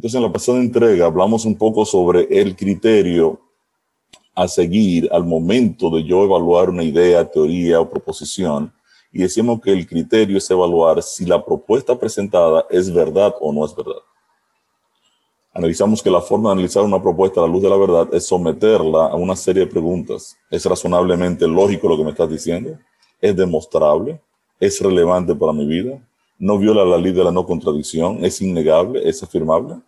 Entonces, en la pasada entrega hablamos un poco sobre el criterio a seguir al momento de yo evaluar una idea, teoría o proposición. Y decimos que el criterio es evaluar si la propuesta presentada es verdad o no es verdad. Analizamos que la forma de analizar una propuesta a la luz de la verdad es someterla a una serie de preguntas. ¿Es razonablemente lógico lo que me estás diciendo? ¿Es demostrable? ¿Es relevante para mi vida? ¿No viola la ley de la no contradicción? ¿Es innegable? ¿Es afirmable?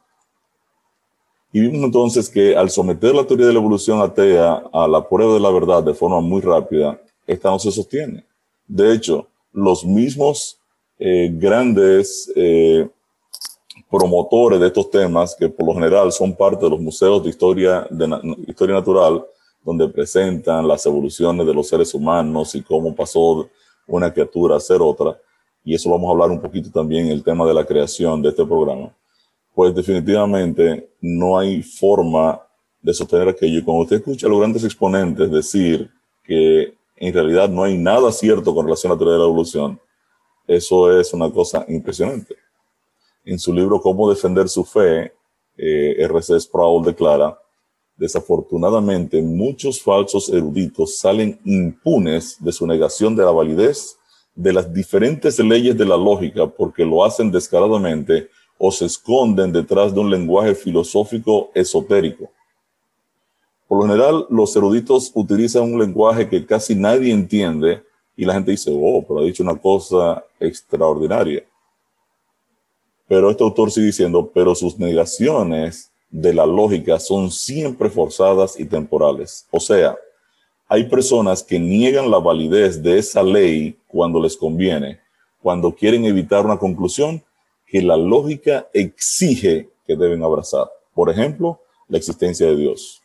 Y vimos entonces que al someter la teoría de la evolución atea a la prueba de la verdad de forma muy rápida, esta no se sostiene. De hecho, los mismos eh, grandes eh, promotores de estos temas, que por lo general son parte de los museos de historia, de historia natural, donde presentan las evoluciones de los seres humanos y cómo pasó una criatura a ser otra, y eso vamos a hablar un poquito también el tema de la creación de este programa pues definitivamente no hay forma de sostener aquello. Cuando usted escucha a los grandes exponentes decir que en realidad no hay nada cierto con relación a la teoría de la evolución, eso es una cosa impresionante. En su libro Cómo defender su fe, eh, R.C. Sproul declara, desafortunadamente muchos falsos eruditos salen impunes de su negación de la validez de las diferentes leyes de la lógica porque lo hacen descaradamente o se esconden detrás de un lenguaje filosófico esotérico. Por lo general, los eruditos utilizan un lenguaje que casi nadie entiende y la gente dice, oh, pero ha dicho una cosa extraordinaria. Pero este autor sigue diciendo, pero sus negaciones de la lógica son siempre forzadas y temporales. O sea, hay personas que niegan la validez de esa ley cuando les conviene, cuando quieren evitar una conclusión que la lógica exige que deben abrazar. Por ejemplo, la existencia de Dios.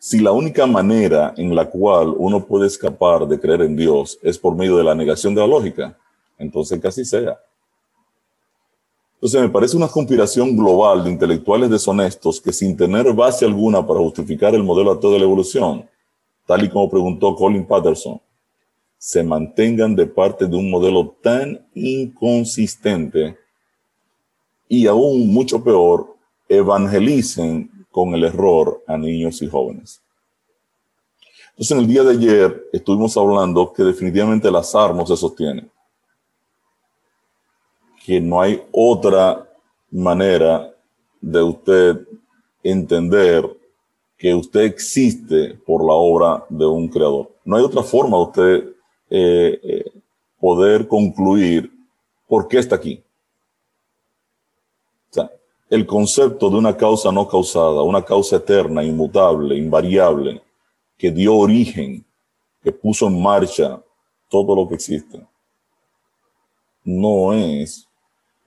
Si la única manera en la cual uno puede escapar de creer en Dios es por medio de la negación de la lógica, entonces que así sea. Entonces me parece una conspiración global de intelectuales deshonestos que sin tener base alguna para justificar el modelo ateo de la evolución, tal y como preguntó Colin Patterson, se mantengan de parte de un modelo tan inconsistente y aún mucho peor, evangelicen con el error a niños y jóvenes. Entonces, en el día de ayer estuvimos hablando que definitivamente el azar no se sostiene, que no hay otra manera de usted entender que usted existe por la obra de un creador. No hay otra forma de usted eh, eh, poder concluir por qué está aquí. O sea, el concepto de una causa no causada, una causa eterna, inmutable, invariable, que dio origen, que puso en marcha todo lo que existe, no es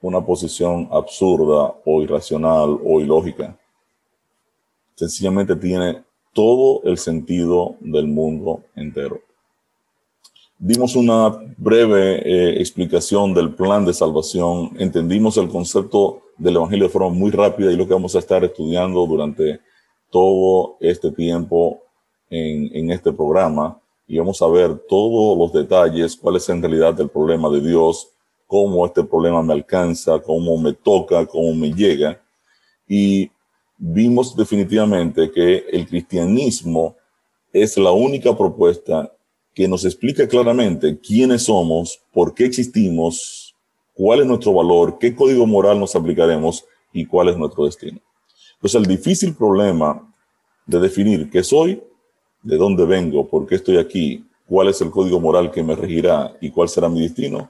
una posición absurda o irracional o ilógica. Sencillamente tiene todo el sentido del mundo entero. Dimos una breve eh, explicación del plan de salvación, entendimos el concepto del Evangelio de forma muy rápida y lo que vamos a estar estudiando durante todo este tiempo en, en este programa. Y vamos a ver todos los detalles, cuál es en realidad el problema de Dios, cómo este problema me alcanza, cómo me toca, cómo me llega. Y vimos definitivamente que el cristianismo es la única propuesta que nos explica claramente quiénes somos, por qué existimos, cuál es nuestro valor, qué código moral nos aplicaremos y cuál es nuestro destino. Entonces, el difícil problema de definir qué soy, de dónde vengo, por qué estoy aquí, cuál es el código moral que me regirá y cuál será mi destino,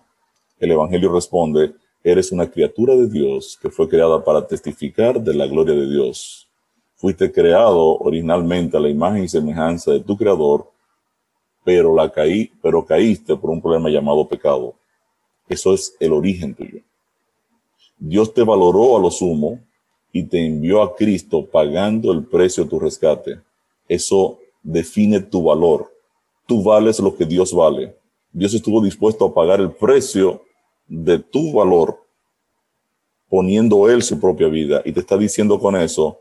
el Evangelio responde, eres una criatura de Dios que fue creada para testificar de la gloria de Dios. Fuiste creado originalmente a la imagen y semejanza de tu Creador pero la caí, pero caíste por un problema llamado pecado. Eso es el origen tuyo. Dios te valoró a lo sumo y te envió a Cristo pagando el precio de tu rescate. Eso define tu valor. Tú vales lo que Dios vale. Dios estuvo dispuesto a pagar el precio de tu valor poniendo Él su propia vida. Y te está diciendo con eso,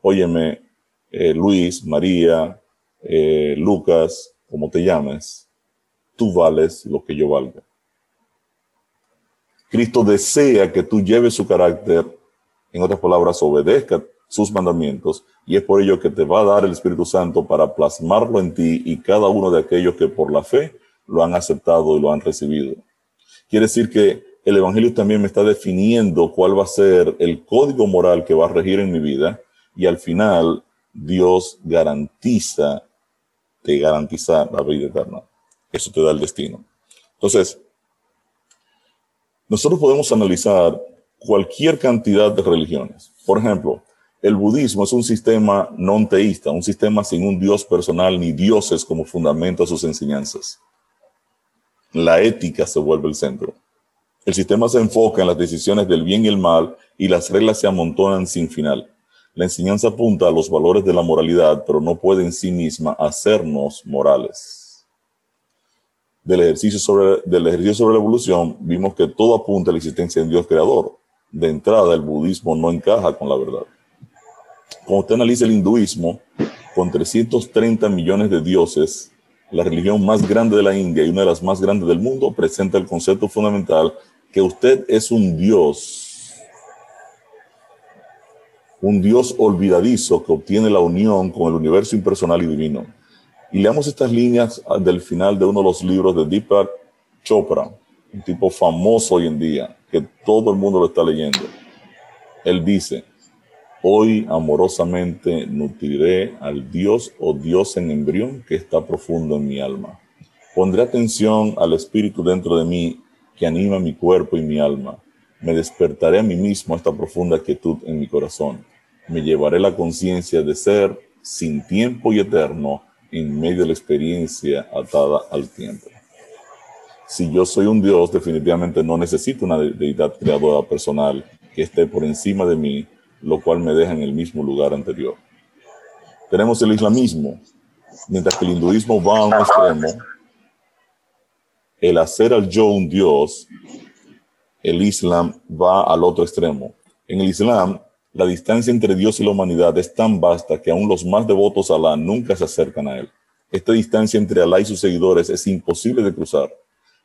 óyeme, eh, Luis, María, eh, Lucas, como te llames, tú vales lo que yo valga. Cristo desea que tú lleves su carácter En otras palabras, obedezca sus mandamientos y es por ello que te va a dar el Espíritu Santo para plasmarlo en ti y cada uno de aquellos que por la fe lo han aceptado y lo han recibido. Quiere decir que el Evangelio también me está definiendo cuál va a ser el código moral que va a regir en mi vida y al final Dios garantiza, te la vida eterna. Eso te da el destino. Entonces, nosotros podemos analizar cualquier cantidad de religiones. Por ejemplo, el budismo es un sistema no teísta, un sistema sin un dios personal ni dioses como fundamento a sus enseñanzas. La ética se vuelve el centro. El sistema se enfoca en las decisiones del bien y el mal y las reglas se amontonan sin final. La enseñanza apunta a los valores de la moralidad, pero no puede en sí misma hacernos morales. Del ejercicio sobre, del ejercicio sobre la evolución, vimos que todo apunta a la existencia de un Dios creador. De entrada, el budismo no encaja con la verdad. Cuando usted analiza el hinduismo, con 330 millones de dioses, la religión más grande de la India y una de las más grandes del mundo, presenta el concepto fundamental que usted es un Dios, un Dios olvidadizo que obtiene la unión con el universo impersonal y divino. Y leamos estas líneas del final de uno de los libros de Deepak Chopra, un tipo famoso hoy en día, que todo el mundo lo está leyendo. Él dice, Hoy amorosamente nutriré al Dios o Dios en embrión que está profundo en mi alma. Pondré atención al Espíritu dentro de mí que anima mi cuerpo y mi alma. Me despertaré a mí mismo esta profunda quietud en mi corazón. Me llevaré la conciencia de ser sin tiempo y eterno en medio de la experiencia atada al tiempo. Si yo soy un Dios, definitivamente no necesito una deidad creadora personal que esté por encima de mí lo cual me deja en el mismo lugar anterior. Tenemos el islamismo, mientras que el hinduismo va a un extremo, el hacer al yo un dios, el islam va al otro extremo. En el islam, la distancia entre Dios y la humanidad es tan vasta que aún los más devotos a Alá nunca se acercan a él. Esta distancia entre Alá y sus seguidores es imposible de cruzar.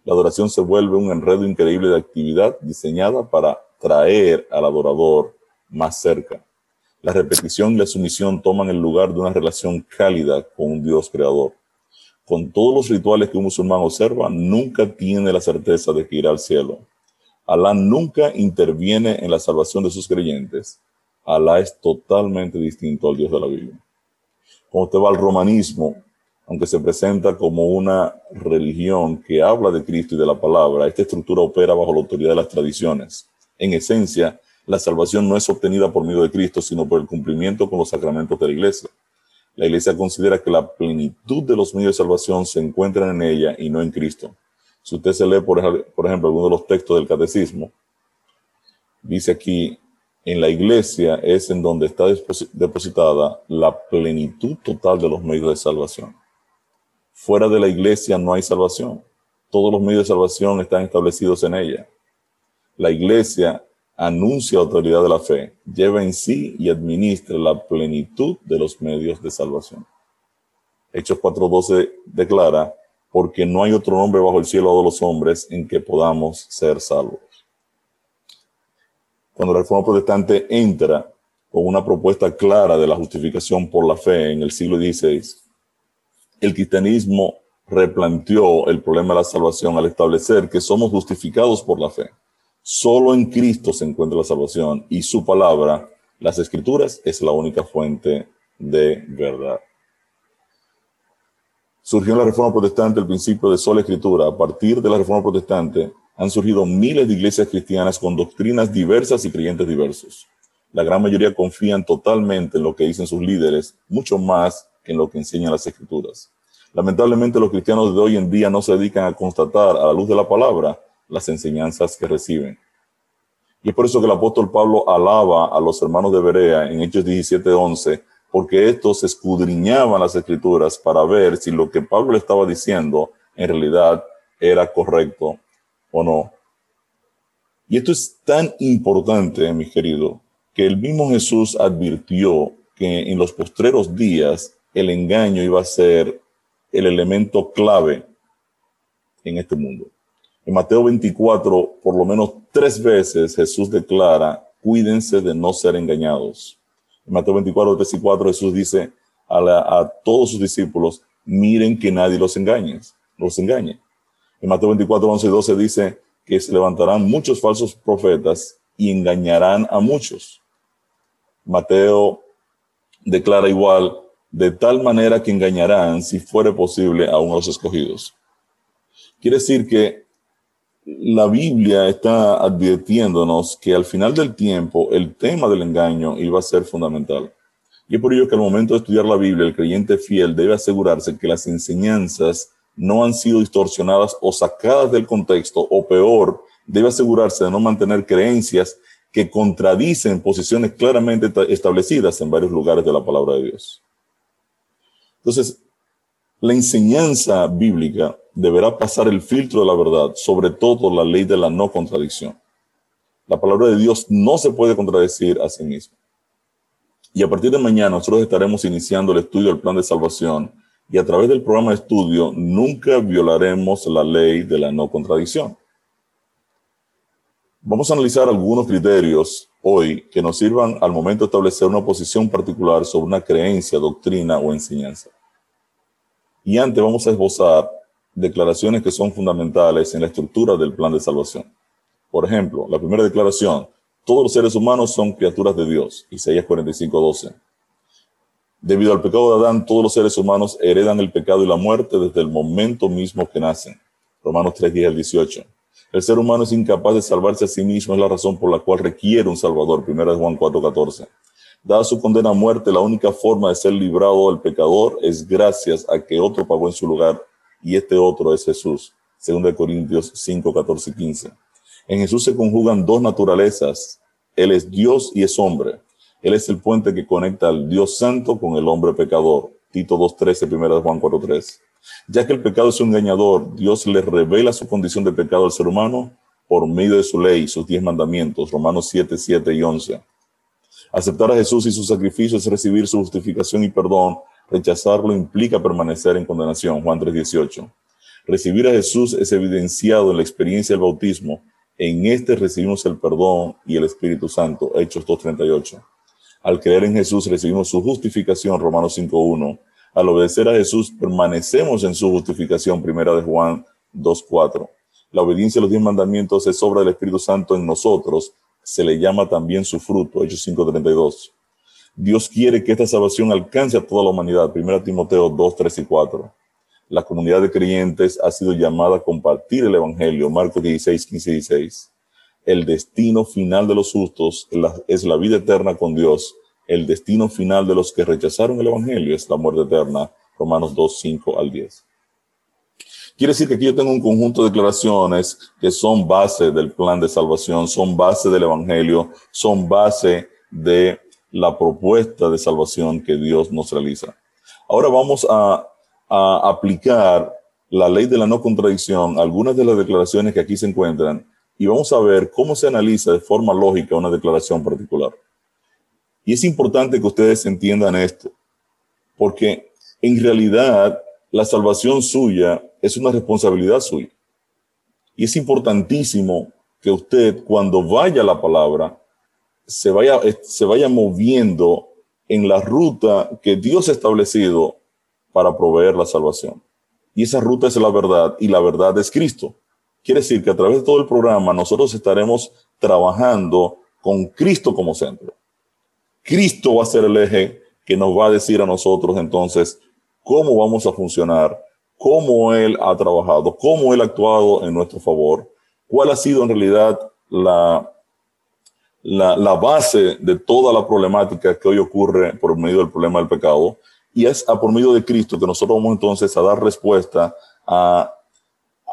La adoración se vuelve un enredo increíble de actividad diseñada para traer al adorador más cerca. La repetición y la sumisión toman el lugar de una relación cálida con un Dios creador. Con todos los rituales que un musulmán observa, nunca tiene la certeza de que irá al cielo. Alá nunca interviene en la salvación de sus creyentes. Alá es totalmente distinto al Dios de la Biblia. Cuando usted va al romanismo, aunque se presenta como una religión que habla de Cristo y de la palabra, esta estructura opera bajo la autoridad de las tradiciones. En esencia, la salvación no es obtenida por medio de Cristo, sino por el cumplimiento con los sacramentos de la iglesia. La iglesia considera que la plenitud de los medios de salvación se encuentran en ella y no en Cristo. Si usted se lee, por, ejemplo, alguno de los textos del catecismo, dice aquí, en la iglesia es en donde está depositada la plenitud total de los medios de salvación. Fuera de la iglesia no hay salvación. Todos los medios de salvación están establecidos en ella. La iglesia anuncia la autoridad de la fe, lleva en sí y administra la plenitud de los medios de salvación. Hechos 4.12 declara, porque no hay otro nombre bajo el cielo de los hombres en que podamos ser salvos. Cuando la reforma protestante entra con una propuesta clara de la justificación por la fe en el siglo XVI, el cristianismo replanteó el problema de la salvación al establecer que somos justificados por la fe Solo en Cristo se encuentra la salvación y su palabra, las escrituras, es la única fuente de verdad. Surgió en la Reforma Protestante el principio de sola escritura. A partir de la Reforma Protestante han surgido miles de iglesias cristianas con doctrinas diversas y creyentes diversos. La gran mayoría confían totalmente en lo que dicen sus líderes, mucho más que en lo que enseñan las escrituras. Lamentablemente los cristianos de hoy en día no se dedican a constatar a la luz de la palabra las enseñanzas que reciben. Y es por eso que el apóstol Pablo alaba a los hermanos de Berea en Hechos 17:11, porque estos escudriñaban las escrituras para ver si lo que Pablo estaba diciendo en realidad era correcto o no. Y esto es tan importante, mi querido, que el mismo Jesús advirtió que en los postreros días el engaño iba a ser el elemento clave en este mundo. En Mateo 24, por lo menos tres veces Jesús declara cuídense de no ser engañados. En Mateo 24, 3 y 4 Jesús dice a, todos sus discípulos, miren que nadie los engañe, los engañe. En Mateo 24, 11 y 12 dice que se levantarán muchos falsos profetas y engañarán a muchos. Mateo declara igual, de tal manera que engañarán, si fuere posible, a unos escogidos. Quiere decir que la Biblia está advirtiéndonos que al final del tiempo el tema del engaño iba a ser fundamental. Y es por ello que al momento de estudiar la Biblia, el creyente fiel debe asegurarse que las enseñanzas no han sido distorsionadas o sacadas del contexto, o peor, debe asegurarse de no mantener creencias que contradicen posiciones claramente establecidas en varios lugares de la palabra de Dios. Entonces, la enseñanza bíblica deberá pasar el filtro de la verdad, sobre todo la ley de la no contradicción. La palabra de Dios no se puede contradecir a sí misma. Y a partir de mañana nosotros estaremos iniciando el estudio del plan de salvación y a través del programa de estudio nunca violaremos la ley de la no contradicción. Vamos a analizar algunos criterios hoy que nos sirvan al momento de establecer una posición particular sobre una creencia, doctrina o enseñanza. Y antes vamos a esbozar declaraciones que son fundamentales en la estructura del plan de salvación. Por ejemplo, la primera declaración, todos los seres humanos son criaturas de Dios, Isaías 45, 12. Debido al pecado de Adán, todos los seres humanos heredan el pecado y la muerte desde el momento mismo que nacen, Romanos 3, 10 al 18. El ser humano es incapaz de salvarse a sí mismo, es la razón por la cual requiere un Salvador. Primera de Juan 4:14. Dada su condena a muerte, la única forma de ser librado del pecador es gracias a que otro pagó en su lugar y este otro es Jesús. Segunda de Corintios 5, 14 y 15. En Jesús se conjugan dos naturalezas. Él es Dios y es hombre. Él es el puente que conecta al Dios santo con el hombre pecador. Tito 2.13, primera de Juan 4.3. Ya que el pecado es un engañador, Dios le revela su condición de pecado al ser humano por medio de su ley, sus diez mandamientos, Romanos 7, 7 y 11. Aceptar a Jesús y su sacrificio es recibir su justificación y perdón. Rechazarlo implica permanecer en condenación, Juan 3, 18. Recibir a Jesús es evidenciado en la experiencia del bautismo. En este recibimos el perdón y el Espíritu Santo, Hechos 2.38. Al creer en Jesús recibimos su justificación, Romanos 5.1 al obedecer a Jesús, permanecemos en su justificación, primera de Juan 2.4. La obediencia a los diez mandamientos es obra del Espíritu Santo en nosotros. Se le llama también su fruto, Hechos 5.32. Dios quiere que esta salvación alcance a toda la humanidad, primera Timoteo 2, 3 y 4. La comunidad de creyentes ha sido llamada a compartir el Evangelio, Marcos 16, 15 y 16. El destino final de los justos es la vida eterna con Dios el destino final de los que rechazaron el Evangelio es la muerte eterna, Romanos 2, 5 al 10. Quiere decir que aquí yo tengo un conjunto de declaraciones que son base del plan de salvación, son base del Evangelio, son base de la propuesta de salvación que Dios nos realiza. Ahora vamos a, a aplicar la ley de la no contradicción, algunas de las declaraciones que aquí se encuentran, y vamos a ver cómo se analiza de forma lógica una declaración particular. Y es importante que ustedes entiendan esto, porque en realidad la salvación suya es una responsabilidad suya. Y es importantísimo que usted cuando vaya a la palabra se vaya, se vaya moviendo en la ruta que Dios ha establecido para proveer la salvación. Y esa ruta es la verdad y la verdad es Cristo. Quiere decir que a través de todo el programa nosotros estaremos trabajando con Cristo como centro. Cristo va a ser el eje que nos va a decir a nosotros entonces cómo vamos a funcionar, cómo Él ha trabajado, cómo Él ha actuado en nuestro favor, cuál ha sido en realidad la, la, base de toda la problemática que hoy ocurre por medio del problema del pecado. Y es a por medio de Cristo que nosotros vamos entonces a dar respuesta a,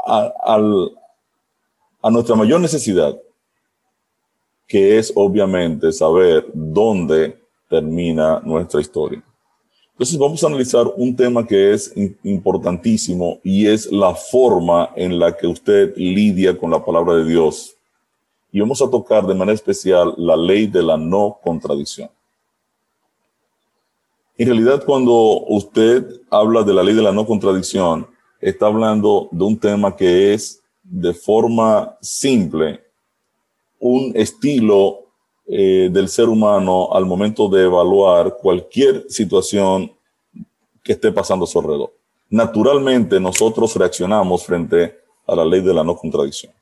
a, a nuestra mayor necesidad, que es obviamente saber dónde termina nuestra historia. Entonces vamos a analizar un tema que es importantísimo y es la forma en la que usted lidia con la palabra de Dios. Y vamos a tocar de manera especial la ley de la no contradicción. En realidad, cuando usted habla de la ley de la no contradicción, está hablando de un tema que es de forma simple un estilo eh, del ser humano al momento de evaluar cualquier situación que esté pasando a su alrededor. Naturalmente nosotros reaccionamos frente a la ley de la no contradicción.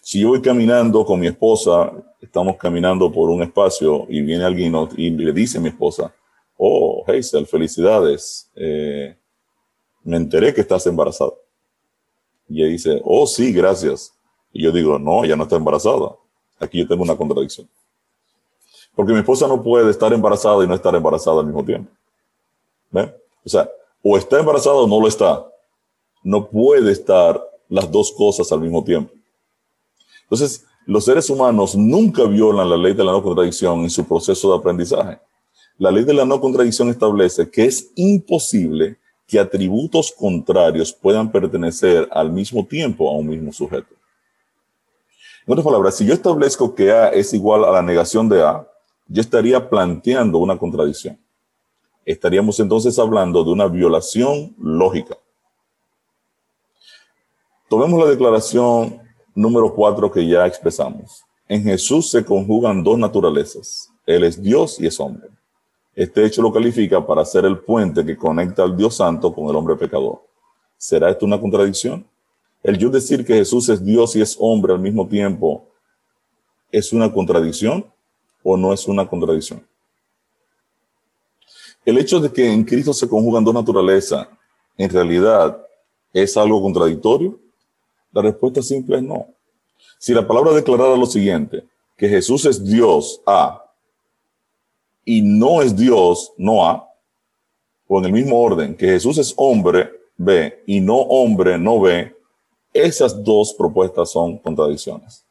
Si yo voy caminando con mi esposa, estamos caminando por un espacio y viene alguien y le dice a mi esposa, oh, Hazel, felicidades, eh, me enteré que estás embarazada. Y ella dice, oh, sí, gracias. Y yo digo, no, ya no está embarazada. Aquí yo tengo una contradicción. Porque mi esposa no puede estar embarazada y no estar embarazada al mismo tiempo. ¿Ve? O sea, o está embarazada o no lo está. No puede estar las dos cosas al mismo tiempo. Entonces, los seres humanos nunca violan la ley de la no contradicción en su proceso de aprendizaje. La ley de la no contradicción establece que es imposible que atributos contrarios puedan pertenecer al mismo tiempo a un mismo sujeto. En otras palabras, si yo establezco que A es igual a la negación de A, yo estaría planteando una contradicción. Estaríamos entonces hablando de una violación lógica. Tomemos la declaración número cuatro que ya expresamos. En Jesús se conjugan dos naturalezas. Él es Dios y es hombre. Este hecho lo califica para ser el puente que conecta al Dios Santo con el hombre pecador. ¿Será esto una contradicción? El yo decir que Jesús es Dios y es hombre al mismo tiempo, ¿es una contradicción o no es una contradicción? El hecho de que en Cristo se conjugan dos naturalezas, ¿en realidad es algo contradictorio? La respuesta simple es no. Si la palabra declarara lo siguiente, que Jesús es Dios A y no es Dios, no A, o en el mismo orden, que Jesús es hombre, B, y no hombre, no B, esas dos propuestas son contradicciones.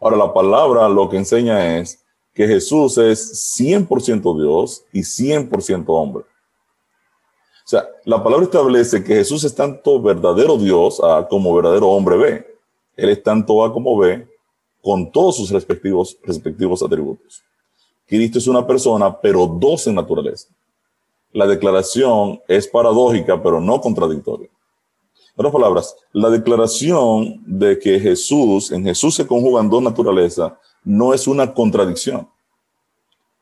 Ahora, la palabra lo que enseña es que Jesús es 100% Dios y 100% hombre. O sea, la palabra establece que Jesús es tanto verdadero Dios A como verdadero hombre B. Él es tanto A como B con todos sus respectivos, respectivos atributos. Cristo es una persona, pero dos en naturaleza. La declaración es paradójica, pero no contradictoria. En otras palabras, la declaración de que Jesús, en Jesús se conjugan dos naturalezas, no es una contradicción,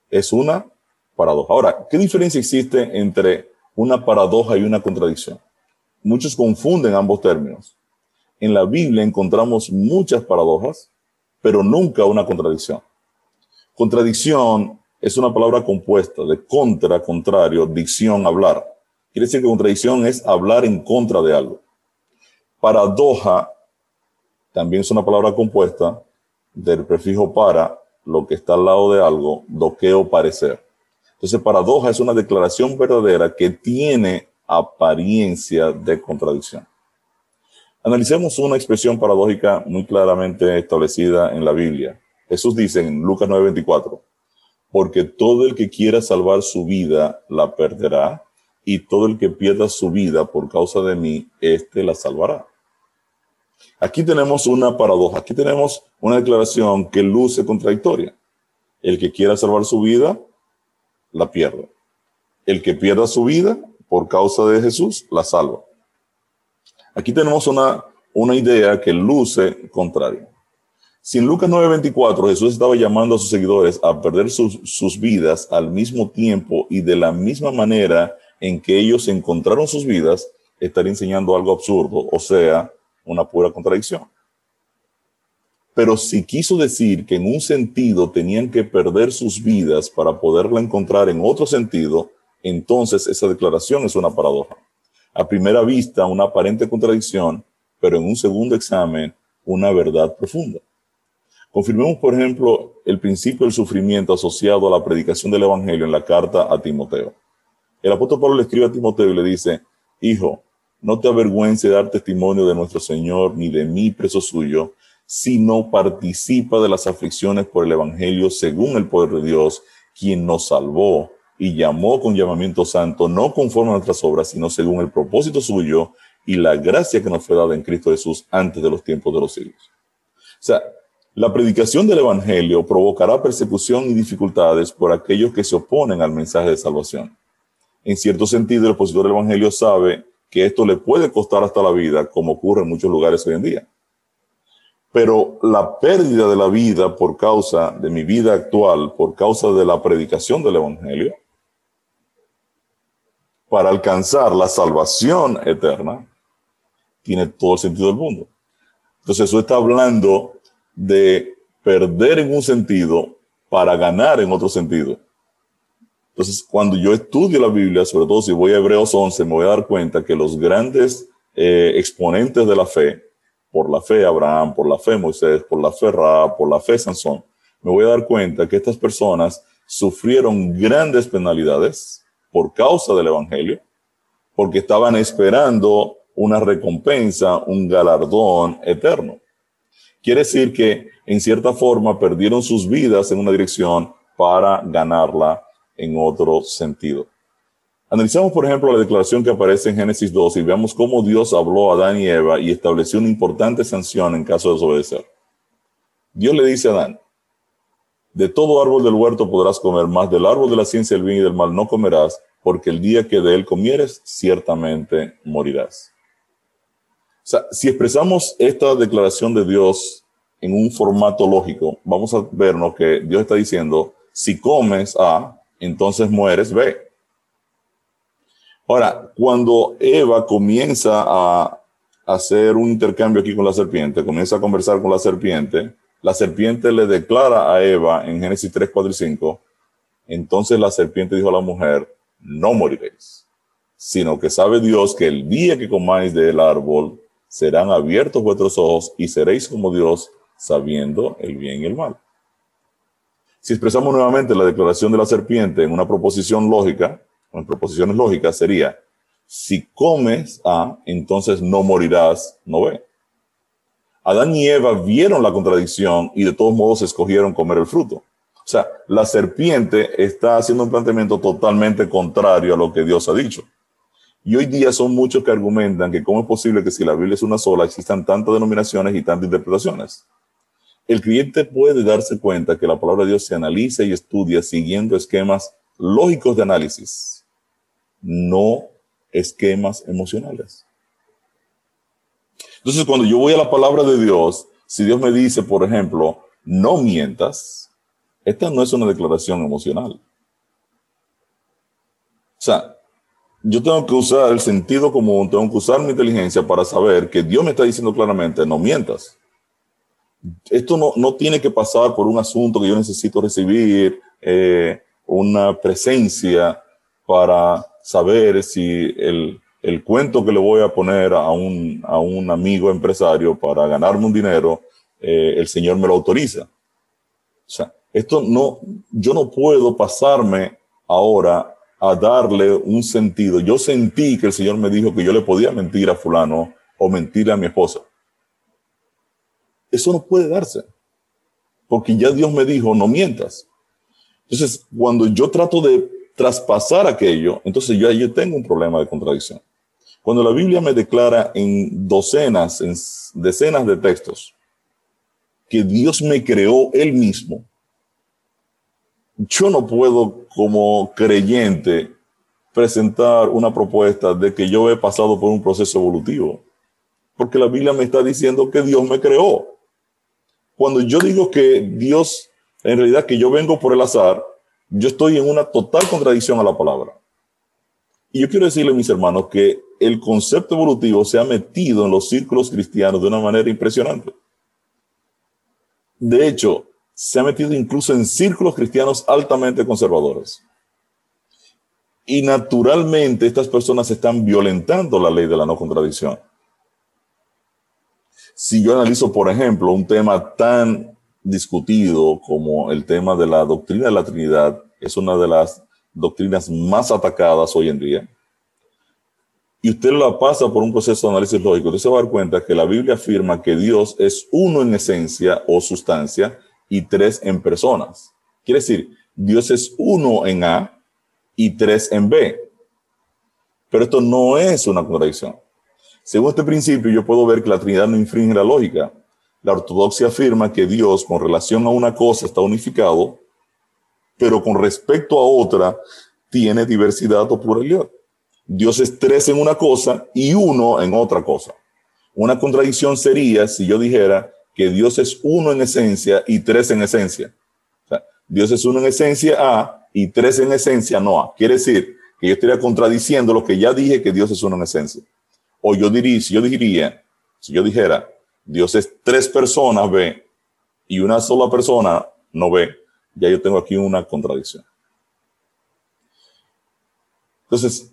es una paradoja. Ahora, ¿qué diferencia existe entre una paradoja y una contradicción? Muchos confunden ambos términos. En la Biblia encontramos muchas paradojas, pero nunca una contradicción. Contradicción es una palabra compuesta de contra, contrario, dicción, hablar. Quiere decir que contradicción es hablar en contra de algo. Paradoja también es una palabra compuesta del prefijo para, lo que está al lado de algo, doqueo, parecer. Entonces, paradoja es una declaración verdadera que tiene apariencia de contradicción. Analicemos una expresión paradójica muy claramente establecida en la Biblia. Jesús dice en Lucas 9:24, porque todo el que quiera salvar su vida la perderá, y todo el que pierda su vida por causa de mí, éste la salvará. Aquí tenemos una paradoja, aquí tenemos una declaración que luce contradictoria. El que quiera salvar su vida, la pierde. El que pierda su vida por causa de Jesús, la salva. Aquí tenemos una, una idea que luce contraria. Si en Lucas 9:24 Jesús estaba llamando a sus seguidores a perder sus, sus vidas al mismo tiempo y de la misma manera en que ellos encontraron sus vidas, estaría enseñando algo absurdo, o sea, una pura contradicción. Pero si quiso decir que en un sentido tenían que perder sus vidas para poderla encontrar en otro sentido, entonces esa declaración es una paradoja. A primera vista, una aparente contradicción, pero en un segundo examen, una verdad profunda. Confirmemos, por ejemplo, el principio del sufrimiento asociado a la predicación del Evangelio en la carta a Timoteo. El apóstol Pablo le escribe a Timoteo y le dice, Hijo, no te avergüences de dar testimonio de nuestro Señor ni de mí, preso suyo, sino participa de las aflicciones por el Evangelio según el poder de Dios, quien nos salvó y llamó con llamamiento santo, no conforme a nuestras obras, sino según el propósito suyo y la gracia que nos fue dada en Cristo Jesús antes de los tiempos de los siglos. O sea, la predicación del Evangelio provocará persecución y dificultades por aquellos que se oponen al mensaje de salvación. En cierto sentido, el opositor del Evangelio sabe que esto le puede costar hasta la vida, como ocurre en muchos lugares hoy en día. Pero la pérdida de la vida por causa de mi vida actual, por causa de la predicación del Evangelio, para alcanzar la salvación eterna, tiene todo el sentido del mundo. Entonces eso está hablando de perder en un sentido para ganar en otro sentido. Entonces, cuando yo estudio la Biblia, sobre todo si voy a Hebreos 11, me voy a dar cuenta que los grandes eh, exponentes de la fe, por la fe Abraham, por la fe Moisés, por la fe Ra, por la fe Sansón, me voy a dar cuenta que estas personas sufrieron grandes penalidades por causa del Evangelio, porque estaban esperando una recompensa, un galardón eterno. Quiere decir que en cierta forma perdieron sus vidas en una dirección para ganarla en otro sentido. Analizamos, por ejemplo, la declaración que aparece en Génesis 2 y veamos cómo Dios habló a Adán y Eva y estableció una importante sanción en caso de desobedecer. Dios le dice a Adán, de todo árbol del huerto podrás comer, más del árbol de la ciencia del bien y del mal no comerás, porque el día que de él comieres, ciertamente morirás. O sea, si expresamos esta declaración de Dios en un formato lógico, vamos a vernos que Dios está diciendo, si comes A, entonces mueres B. Ahora, cuando Eva comienza a hacer un intercambio aquí con la serpiente, comienza a conversar con la serpiente, la serpiente le declara a Eva en Génesis 3, 4 y 5, entonces la serpiente dijo a la mujer, no moriréis, sino que sabe Dios que el día que comáis del árbol, serán abiertos vuestros ojos y seréis como Dios, sabiendo el bien y el mal. Si expresamos nuevamente la declaración de la serpiente en una proposición lógica, en proposiciones lógicas, sería, si comes A, entonces no morirás, no ve. Adán y Eva vieron la contradicción y de todos modos escogieron comer el fruto. O sea, la serpiente está haciendo un planteamiento totalmente contrario a lo que Dios ha dicho. Y hoy día son muchos que argumentan que cómo es posible que si la Biblia es una sola existan tantas denominaciones y tantas interpretaciones. El cliente puede darse cuenta que la palabra de Dios se analiza y estudia siguiendo esquemas lógicos de análisis, no esquemas emocionales. Entonces, cuando yo voy a la palabra de Dios, si Dios me dice, por ejemplo, no mientas, esta no es una declaración emocional. O sea, yo tengo que usar el sentido común, tengo que usar mi inteligencia para saber que Dios me está diciendo claramente, no mientas. Esto no, no tiene que pasar por un asunto que yo necesito recibir eh, una presencia para saber si el, el, cuento que le voy a poner a un, a un amigo empresario para ganarme un dinero, eh, el Señor me lo autoriza. O sea, esto no, yo no puedo pasarme ahora a darle un sentido. Yo sentí que el Señor me dijo que yo le podía mentir a fulano o mentirle a mi esposa. Eso no puede darse, porque ya Dios me dijo, no mientas. Entonces, cuando yo trato de traspasar aquello, entonces yo, yo tengo un problema de contradicción. Cuando la Biblia me declara en docenas, en decenas de textos, que Dios me creó Él mismo, yo no puedo como creyente presentar una propuesta de que yo he pasado por un proceso evolutivo, porque la Biblia me está diciendo que Dios me creó. Cuando yo digo que Dios, en realidad que yo vengo por el azar, yo estoy en una total contradicción a la palabra. Y yo quiero decirle, mis hermanos, que el concepto evolutivo se ha metido en los círculos cristianos de una manera impresionante. De hecho, se ha metido incluso en círculos cristianos altamente conservadores. Y naturalmente estas personas están violentando la ley de la no contradicción. Si yo analizo, por ejemplo, un tema tan discutido como el tema de la doctrina de la Trinidad, es una de las doctrinas más atacadas hoy en día, y usted la pasa por un proceso de análisis lógico, usted se va a dar cuenta que la Biblia afirma que Dios es uno en esencia o sustancia y tres en personas. Quiere decir, Dios es uno en A y tres en B. Pero esto no es una contradicción. Según este principio, yo puedo ver que la Trinidad no infringe la lógica. La ortodoxia afirma que Dios con relación a una cosa está unificado, pero con respecto a otra tiene diversidad o pluralidad. Dios es tres en una cosa y uno en otra cosa. Una contradicción sería si yo dijera que Dios es uno en esencia y tres en esencia. Dios es uno en esencia A y tres en esencia no A. Quiere decir que yo estaría contradiciendo lo que ya dije que Dios es uno en esencia. O yo diría, si yo diría, si yo dijera, Dios es tres personas B y una sola persona no ve, ya yo tengo aquí una contradicción. Entonces,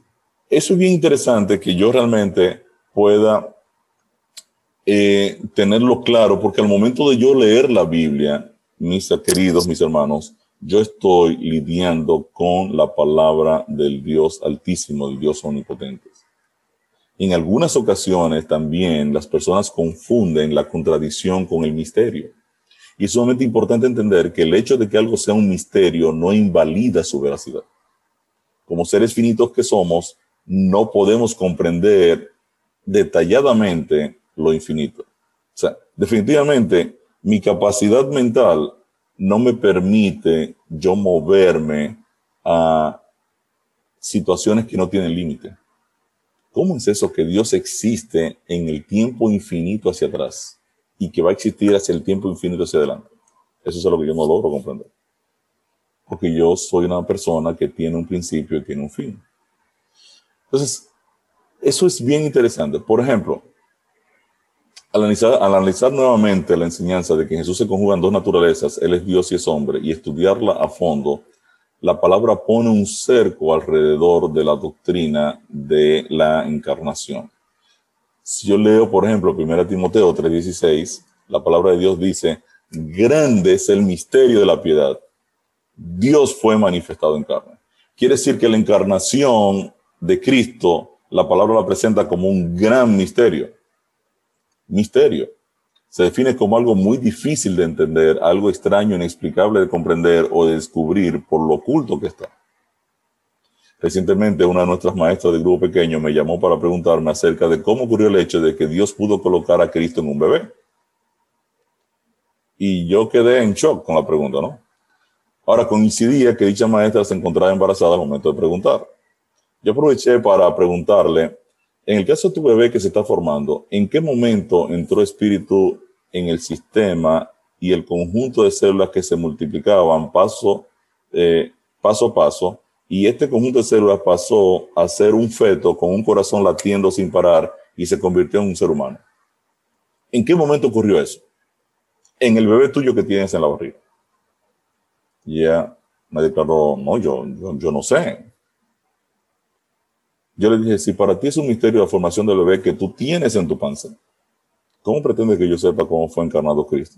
eso es bien interesante que yo realmente pueda eh, tenerlo claro, porque al momento de yo leer la Biblia, mis queridos, mis hermanos, yo estoy lidiando con la palabra del Dios altísimo, del Dios omnipotente. En algunas ocasiones también las personas confunden la contradicción con el misterio. Y es sumamente importante entender que el hecho de que algo sea un misterio no invalida su veracidad. Como seres finitos que somos, no podemos comprender detalladamente lo infinito. O sea, definitivamente mi capacidad mental no me permite yo moverme a situaciones que no tienen límite. ¿Cómo es eso que Dios existe en el tiempo infinito hacia atrás y que va a existir hacia el tiempo infinito hacia adelante? Eso es lo que yo no logro comprender. Porque yo soy una persona que tiene un principio y tiene un fin. Entonces, eso es bien interesante. Por ejemplo, al analizar, nuevamente la enseñanza de que Jesús se conjugan dos naturalezas, Él es Dios y es hombre, y estudiarla a fondo, la palabra pone un cerco alrededor de la doctrina de la encarnación. Si yo leo, por ejemplo, 1 Timoteo 3:16, la palabra de Dios dice, grande es el misterio de la piedad. Dios fue manifestado en carne. Quiere decir que la encarnación de Cristo, la palabra la presenta como un gran misterio misterio. Se define como algo muy difícil de entender, algo extraño, inexplicable de comprender o de descubrir por lo oculto que está. Recientemente una de nuestras maestras de grupo pequeño me llamó para preguntarme acerca de cómo ocurrió el hecho de que Dios pudo colocar a Cristo en un bebé. Y yo quedé en shock con la pregunta, ¿no? Ahora coincidía que dicha maestra se encontraba embarazada al momento de preguntar. Yo aproveché para preguntarle en el caso de tu bebé que se está formando, ¿en qué momento entró espíritu en el sistema y el conjunto de células que se multiplicaban paso, eh, paso a paso? Y este conjunto de células pasó a ser un feto con un corazón latiendo sin parar y se convirtió en un ser humano. ¿En qué momento ocurrió eso? En el bebé tuyo que tienes en la barriga. Ya me declaró, no, yo, yo no sé. Yo le dije, si para ti es un misterio la formación del bebé que tú tienes en tu panza, ¿cómo pretende que yo sepa cómo fue encarnado Cristo?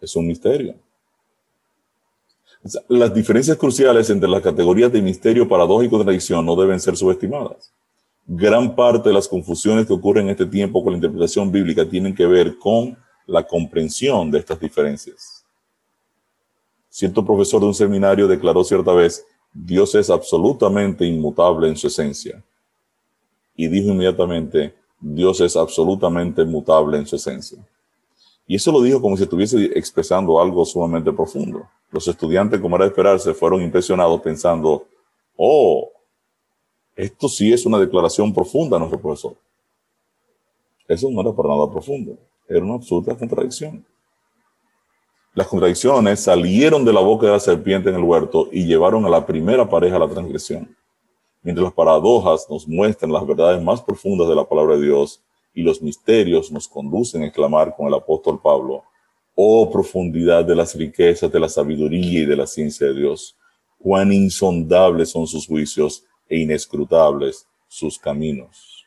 Es un misterio. las diferencias cruciales entre las categorías de misterio, paradójico y tradición no deben ser subestimadas. Gran parte de las confusiones que ocurren en este tiempo con la interpretación bíblica tienen que ver con la comprensión de estas diferencias. Cierto profesor de un seminario declaró cierta vez Dios es absolutamente inmutable en su esencia. Y dijo inmediatamente, Dios es absolutamente mutable en su esencia. Y eso lo dijo como si estuviese expresando algo sumamente profundo. Los estudiantes, como era de esperarse, fueron impresionados pensando, oh, esto sí es una declaración profunda, nuestro profesor. Eso no era para nada profundo, era una absoluta contradicción. Las contradicciones salieron de la boca de la serpiente en el huerto y llevaron a la primera pareja a la transgresión. Mientras las paradojas nos muestran las verdades más profundas de la palabra de Dios y los misterios nos conducen a exclamar con el apóstol Pablo, oh profundidad de las riquezas de la sabiduría y de la ciencia de Dios, cuán insondables son sus juicios e inescrutables sus caminos.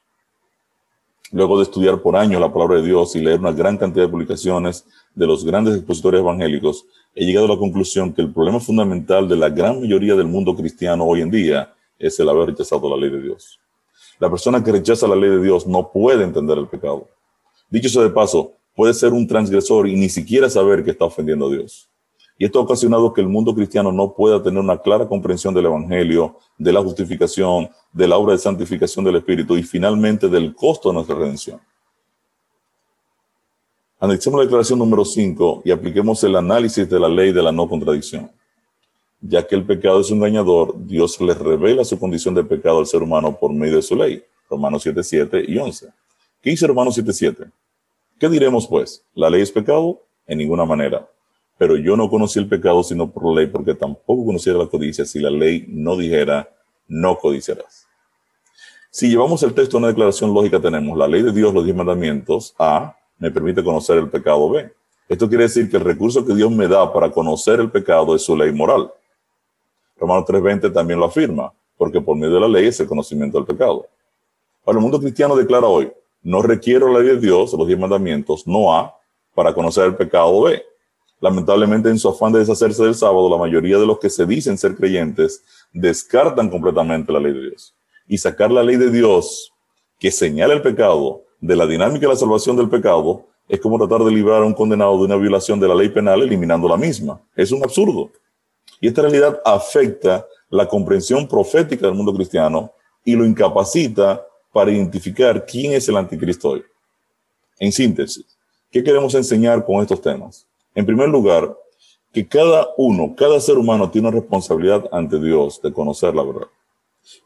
Luego de estudiar por años la palabra de Dios y leer una gran cantidad de publicaciones, de los grandes expositores evangélicos, he llegado a la conclusión que el problema fundamental de la gran mayoría del mundo cristiano hoy en día es el haber rechazado la ley de Dios. La persona que rechaza la ley de Dios no puede entender el pecado. Dicho sea de paso, puede ser un transgresor y ni siquiera saber que está ofendiendo a Dios. Y esto ha ocasionado que el mundo cristiano no pueda tener una clara comprensión del Evangelio, de la justificación, de la obra de santificación del Espíritu y finalmente del costo de nuestra redención. Analicemos la declaración número 5 y apliquemos el análisis de la ley de la no contradicción. Ya que el pecado es un engañador, Dios le revela su condición de pecado al ser humano por medio de su ley. Romanos 7, 7 y 11. ¿Qué dice Romanos 7, 7? ¿Qué diremos pues? ¿La ley es pecado? En ninguna manera. Pero yo no conocí el pecado sino por la ley, porque tampoco conociera la codicia si la ley no dijera, no codiciarás. Si llevamos el texto a una declaración lógica, tenemos la ley de Dios, los diez mandamientos, A, me permite conocer el pecado, B. Esto quiere decir que el recurso que Dios me da para conocer el pecado es su ley moral. Romanos 3.20 también lo afirma, porque por medio de la ley es el conocimiento del pecado. Ahora, el mundo cristiano declara hoy, no requiero la ley de Dios, los diez mandamientos, no A, para conocer el pecado B. Lamentablemente, en su afán de deshacerse del sábado, la mayoría de los que se dicen ser creyentes descartan completamente la ley de Dios. Y sacar la ley de Dios que señala el pecado de la dinámica de la salvación del pecado es como tratar de librar a un condenado de una violación de la ley penal eliminando la misma. Es un absurdo. Y esta realidad afecta la comprensión profética del mundo cristiano y lo incapacita para identificar quién es el anticristo hoy. En síntesis, ¿qué queremos enseñar con estos temas? En primer lugar, que cada uno, cada ser humano tiene una responsabilidad ante Dios de conocer la verdad.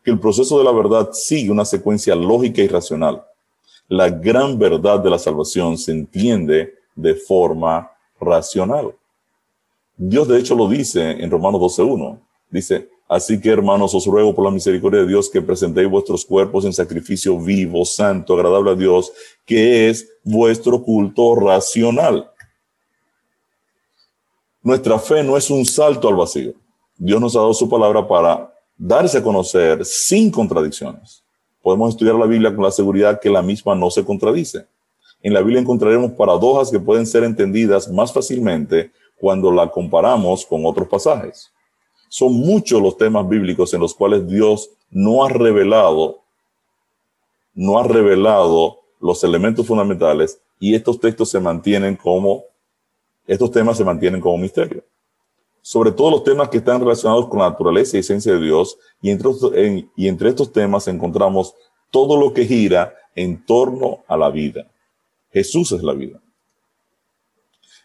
Que el proceso de la verdad sigue una secuencia lógica y racional. La gran verdad de la salvación se entiende de forma racional. Dios de hecho lo dice en Romanos 12.1. Dice, así que hermanos, os ruego por la misericordia de Dios que presentéis vuestros cuerpos en sacrificio vivo, santo, agradable a Dios, que es vuestro culto racional. Nuestra fe no es un salto al vacío. Dios nos ha dado su palabra para darse a conocer sin contradicciones. Podemos estudiar la Biblia con la seguridad que la misma no se contradice. En la Biblia encontraremos paradojas que pueden ser entendidas más fácilmente cuando la comparamos con otros pasajes. Son muchos los temas bíblicos en los cuales Dios no ha revelado, no ha revelado los elementos fundamentales y estos textos se mantienen como estos temas se mantienen como misterio. Sobre todo los temas que están relacionados con la naturaleza y esencia de Dios, y entre, estos temas encontramos todo lo que gira en torno a la vida. Jesús es la vida.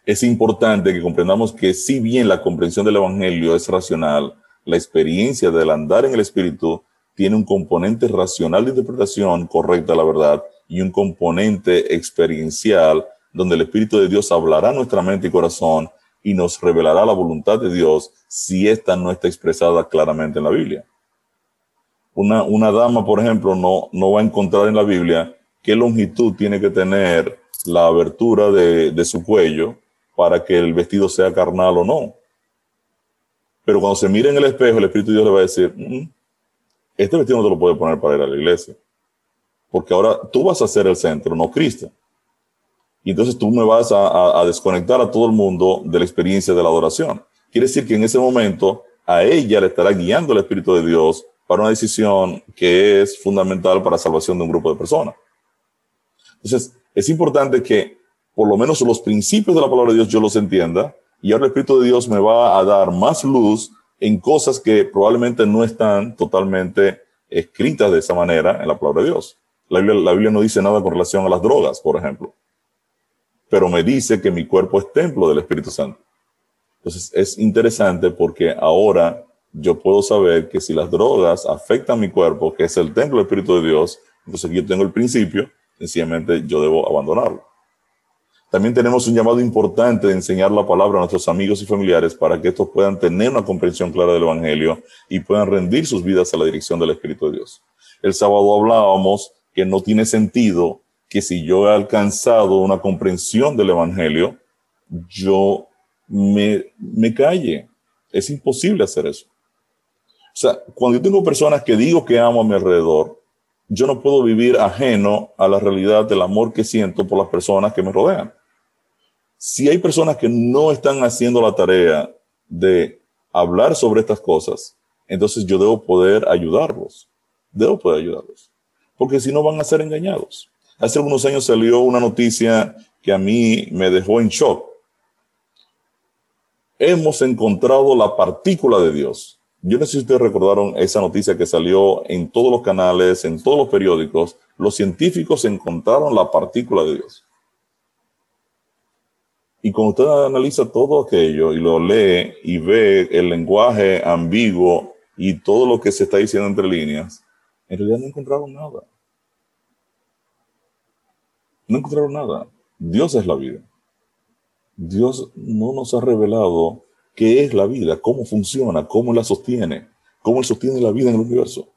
Es importante que comprendamos que si bien la comprensión del Evangelio es racional, la experiencia del andar en el Espíritu tiene un componente racional de interpretación correcta de la verdad y un componente experiencial donde el Espíritu de Dios hablará nuestra mente y corazón y nos revelará la voluntad de Dios si ésta no está expresada claramente en la Biblia. Una, una dama, por ejemplo, no, no va a encontrar en la Biblia qué longitud tiene que tener la abertura de, de su cuello para que el vestido sea carnal o no. Pero cuando se mire en el espejo, el Espíritu de Dios le va a decir, mm, este vestido no te lo puede poner para ir a la iglesia. Porque ahora tú vas a ser el centro, no Cristo. Y entonces tú me vas a, desconectar a todo el mundo de la experiencia de la adoración. Quiere decir que en ese momento a ella le estará guiando el Espíritu de Dios para una decisión que es fundamental para la salvación de un grupo de personas. Entonces, es importante que por lo menos los principios de la palabra de Dios yo los entienda y ahora el Espíritu de Dios me va a dar más luz en cosas que probablemente no están totalmente escritas de esa manera en la palabra de Dios. La Biblia, la Biblia no dice nada con relación a las drogas, por ejemplo pero me dice que mi cuerpo es templo del Espíritu Santo. Entonces es interesante porque ahora yo puedo saber que si las drogas afectan mi cuerpo, que es el templo del Espíritu de Dios, entonces yo tengo el principio, sencillamente yo debo abandonarlo. También tenemos un llamado importante de enseñar la palabra a nuestros amigos y familiares para que estos puedan tener una comprensión clara del Evangelio y puedan rendir sus vidas a la dirección del Espíritu de Dios. El sábado hablábamos que no tiene sentido que si yo he alcanzado una comprensión del Evangelio, yo me, me calle. Es imposible hacer eso. O sea, cuando yo tengo personas que digo que amo a mi alrededor, yo no puedo vivir ajeno a la realidad del amor que siento por las personas que me rodean. Si hay personas que no están haciendo la tarea de hablar sobre estas cosas, entonces yo debo poder ayudarlos. Debo poder ayudarlos. Porque si no van a ser engañados. Hace algunos años salió una noticia que a mí me dejó en shock. Hemos encontrado la partícula de Dios. Yo no sé si ustedes recordaron esa noticia que salió en todos los canales, en todos los periódicos. Los científicos encontraron la partícula de Dios. Y cuando usted analiza todo aquello y lo lee y ve el lenguaje ambiguo y todo lo que se está diciendo entre líneas, en realidad no encontraron nada. No encontraron nada. Dios es la vida. Dios no nos ha revelado qué es la vida, cómo funciona, cómo la sostiene, cómo sostiene la vida en el universo.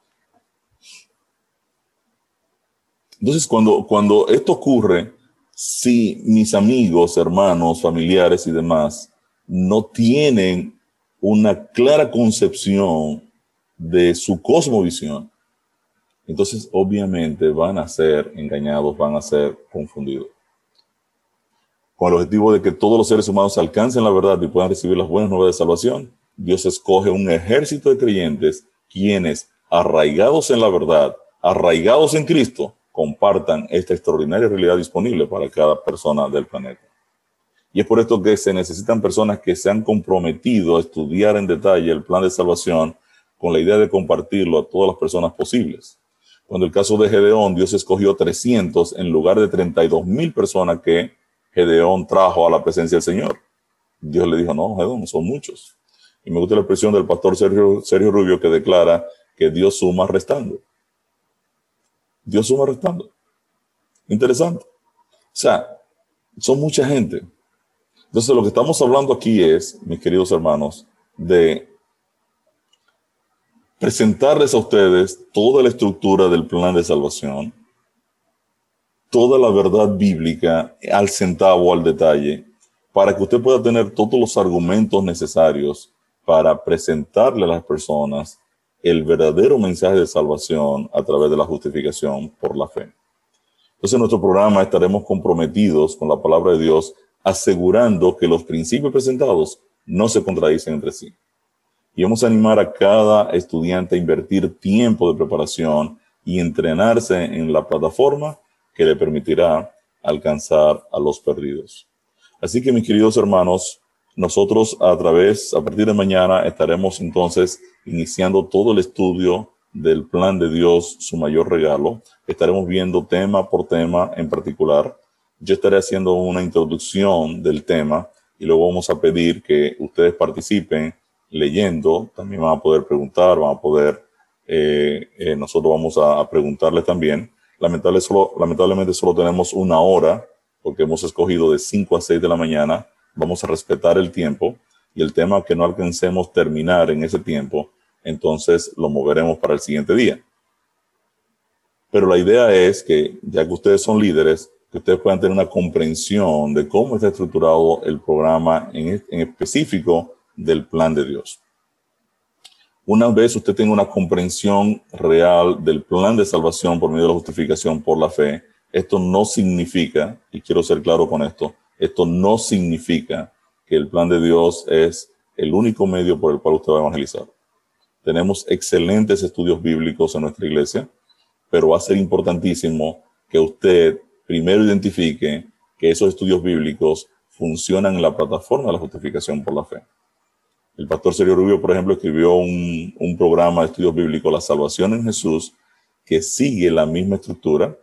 Entonces, cuando, cuando esto ocurre, si mis amigos, hermanos, familiares y demás no tienen una clara concepción de su cosmovisión, entonces obviamente van a ser engañados, van a ser confundidos. Con el objetivo de que todos los seres humanos alcancen la verdad y puedan recibir las buenas nuevas de salvación, Dios escoge un ejército de creyentes quienes, arraigados en la verdad, arraigados en Cristo, compartan esta extraordinaria realidad disponible para cada persona del planeta. Y es por esto que se necesitan personas que se han comprometido a estudiar en detalle el plan de salvación con la idea de compartirlo a todas las personas posibles. Cuando el caso de Gedeón, Dios escogió 300 en lugar de 32 mil personas que Gedeón trajo a la presencia del Señor. Dios le dijo, no, Gedeón, son muchos. Y me gusta la expresión del pastor Sergio, Rubio que declara que Dios suma restando. Dios suma restando. Interesante. O sea, son mucha gente. Entonces, lo que estamos hablando aquí es, mis queridos hermanos, de presentarles a ustedes toda la estructura del plan de salvación, toda la verdad bíblica al centavo, al detalle, para que usted pueda tener todos los argumentos necesarios para presentarle a las personas el verdadero mensaje de salvación a través de la justificación por la fe. Entonces en nuestro programa estaremos comprometidos con la palabra de Dios, asegurando que los principios presentados no se contradicen entre sí. Y vamos a animar a cada estudiante a invertir tiempo de preparación y entrenarse en la plataforma que le permitirá alcanzar a los perdidos. Así que mis queridos hermanos, nosotros a través, a partir de mañana, estaremos entonces iniciando todo el estudio del plan de Dios, su mayor regalo. Estaremos viendo tema por tema en particular. Yo estaré haciendo una introducción del tema y luego vamos a pedir que ustedes participen leyendo. También van a poder preguntar, van a poder, eh, eh, nosotros vamos a, preguntarles también. Lamentable solo, lamentablemente solo tenemos una hora porque hemos escogido de 5 a 6 de la mañana vamos a respetar el tiempo y el tema que no alcancemos terminar en ese tiempo, entonces lo moveremos para el siguiente día. Pero la idea es que, ya que ustedes son líderes, que ustedes puedan tener una comprensión de cómo está estructurado el programa en, en específico del plan de Dios. Una vez usted tenga una comprensión real del plan de salvación por medio de la justificación por la fe, esto no significa, y quiero ser claro con esto, esto no significa que el plan de Dios es el único medio por el cual usted va a evangelizar. Tenemos excelentes estudios bíblicos en nuestra iglesia, pero va a ser importantísimo que usted primero identifique que esos estudios bíblicos funcionan en la plataforma de la justificación por la fe. El pastor Sergio Rubio, por ejemplo, escribió un, programa de estudios bíblicos, La Salvación en Jesús, que sigue la misma estructura.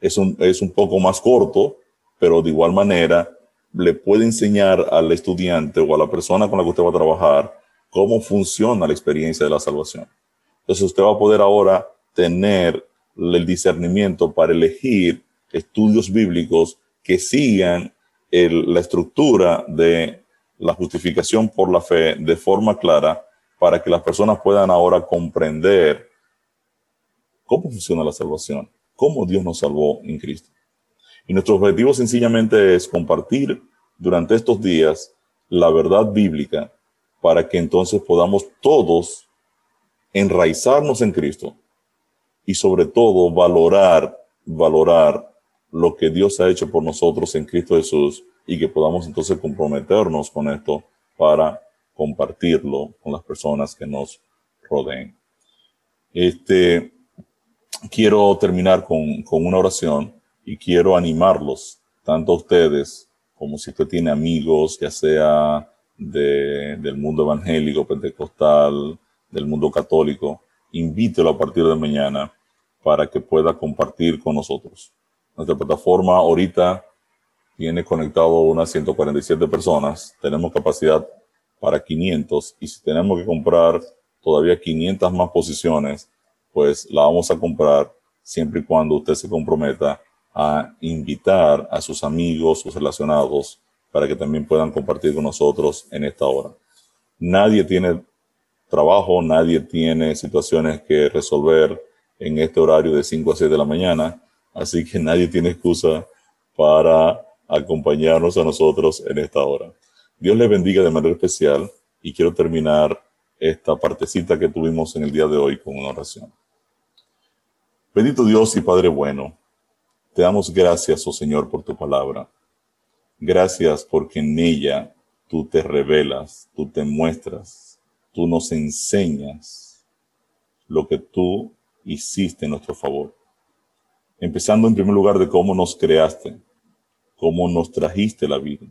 Es un, es un poco más corto, pero de igual manera le puede enseñar al estudiante o a la persona con la que usted va a trabajar cómo funciona la experiencia de la salvación. Entonces usted va a poder ahora tener el discernimiento para elegir estudios bíblicos que sigan la estructura de la justificación por la fe de forma clara para que las personas puedan ahora comprender cómo funciona la salvación, cómo Dios nos salvó en Cristo. Y nuestro objetivo sencillamente es compartir durante estos días la verdad bíblica para que entonces podamos todos enraizarnos en Cristo y sobre todo valorar, valorar lo que Dios ha hecho por nosotros en Cristo Jesús y que podamos entonces comprometernos con esto para compartirlo con las personas que nos rodeen. Este, quiero terminar con, con una oración y quiero animarlos, tanto a ustedes como si usted tiene amigos, ya sea del mundo evangélico, pentecostal, del mundo católico, invítelo a partir de mañana para que pueda compartir con nosotros. Nuestra plataforma ahorita tiene conectado unas 147 personas, tenemos capacidad para 500 y si tenemos que comprar todavía 500 más posiciones, pues la vamos a comprar siempre y cuando usted se comprometa a invitar a sus amigos, sus relacionados, para que también puedan compartir con nosotros en esta hora. Nadie tiene trabajo, nadie tiene situaciones que resolver en este horario de 5 a 6 de la mañana, así que nadie tiene excusa para acompañarnos a nosotros en esta hora. Dios les bendiga de manera especial y quiero terminar esta partecita que tuvimos en el día de hoy con una oración. Bendito Dios y Padre bueno, te damos gracias, oh Señor, por tu palabra. Gracias porque en ella tú te revelas, tú te muestras, tú nos enseñas lo que tú hiciste en nuestro favor. Empezando en primer lugar de cómo nos creaste, cómo nos trajiste la vida.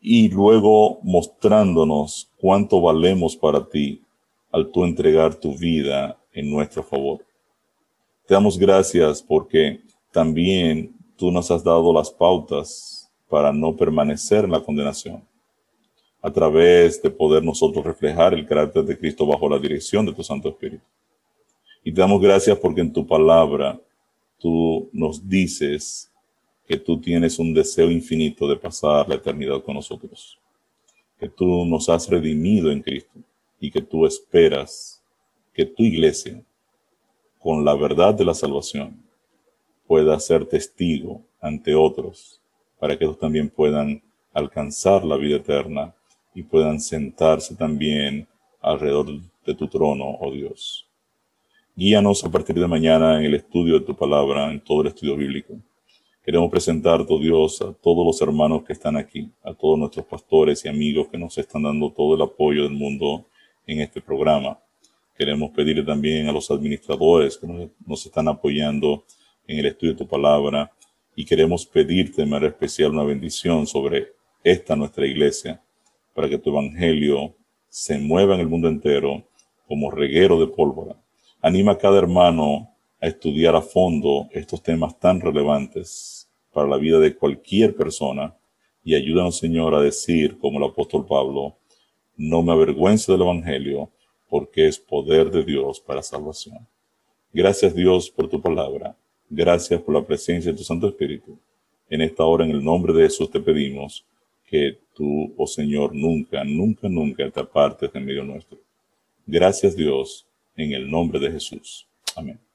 Y luego mostrándonos cuánto valemos para ti al tú entregar tu vida en nuestro favor. Te damos gracias porque también tú nos has dado las pautas para no permanecer en la condenación. A través de poder nosotros reflejar el carácter de Cristo bajo la dirección de tu Santo Espíritu. Y te damos gracias porque en tu palabra tú nos dices que tú tienes un deseo infinito de pasar la eternidad con nosotros, que tú nos has redimido en Cristo y que tú esperas que tu iglesia, con la verdad de la salvación, pueda ser testigo ante otros, para que ellos también puedan alcanzar la vida eterna y puedan sentarse también alrededor de tu trono, oh Dios. Guíanos a partir de mañana en el estudio de tu palabra, en todo el estudio bíblico Queremos presentar, tu Dios, a todos los hermanos que están aquí, a todos nuestros pastores y amigos que nos están dando todo el apoyo del mundo en este programa. Queremos pedirle también a los administradores que nos, están apoyando en el estudio de tu palabra y queremos pedirte de manera especial una bendición sobre esta nuestra iglesia para que tu evangelio se mueva en el mundo entero como reguero de pólvora. Anima a cada hermano a estudiar a fondo estos temas tan relevantes para la vida de cualquier persona y ayúdanos, Señor, a decir, como el apóstol Pablo, no me avergüenzo del Evangelio, porque es poder de Dios para salvación. Gracias, Dios, por tu palabra. Gracias por la presencia de tu Santo Espíritu. En esta hora, en el nombre de Jesús, te pedimos que tú, oh Señor, nunca, nunca, nunca te apartes de medio nuestro. Gracias, Dios, en el nombre de Jesús. Amén.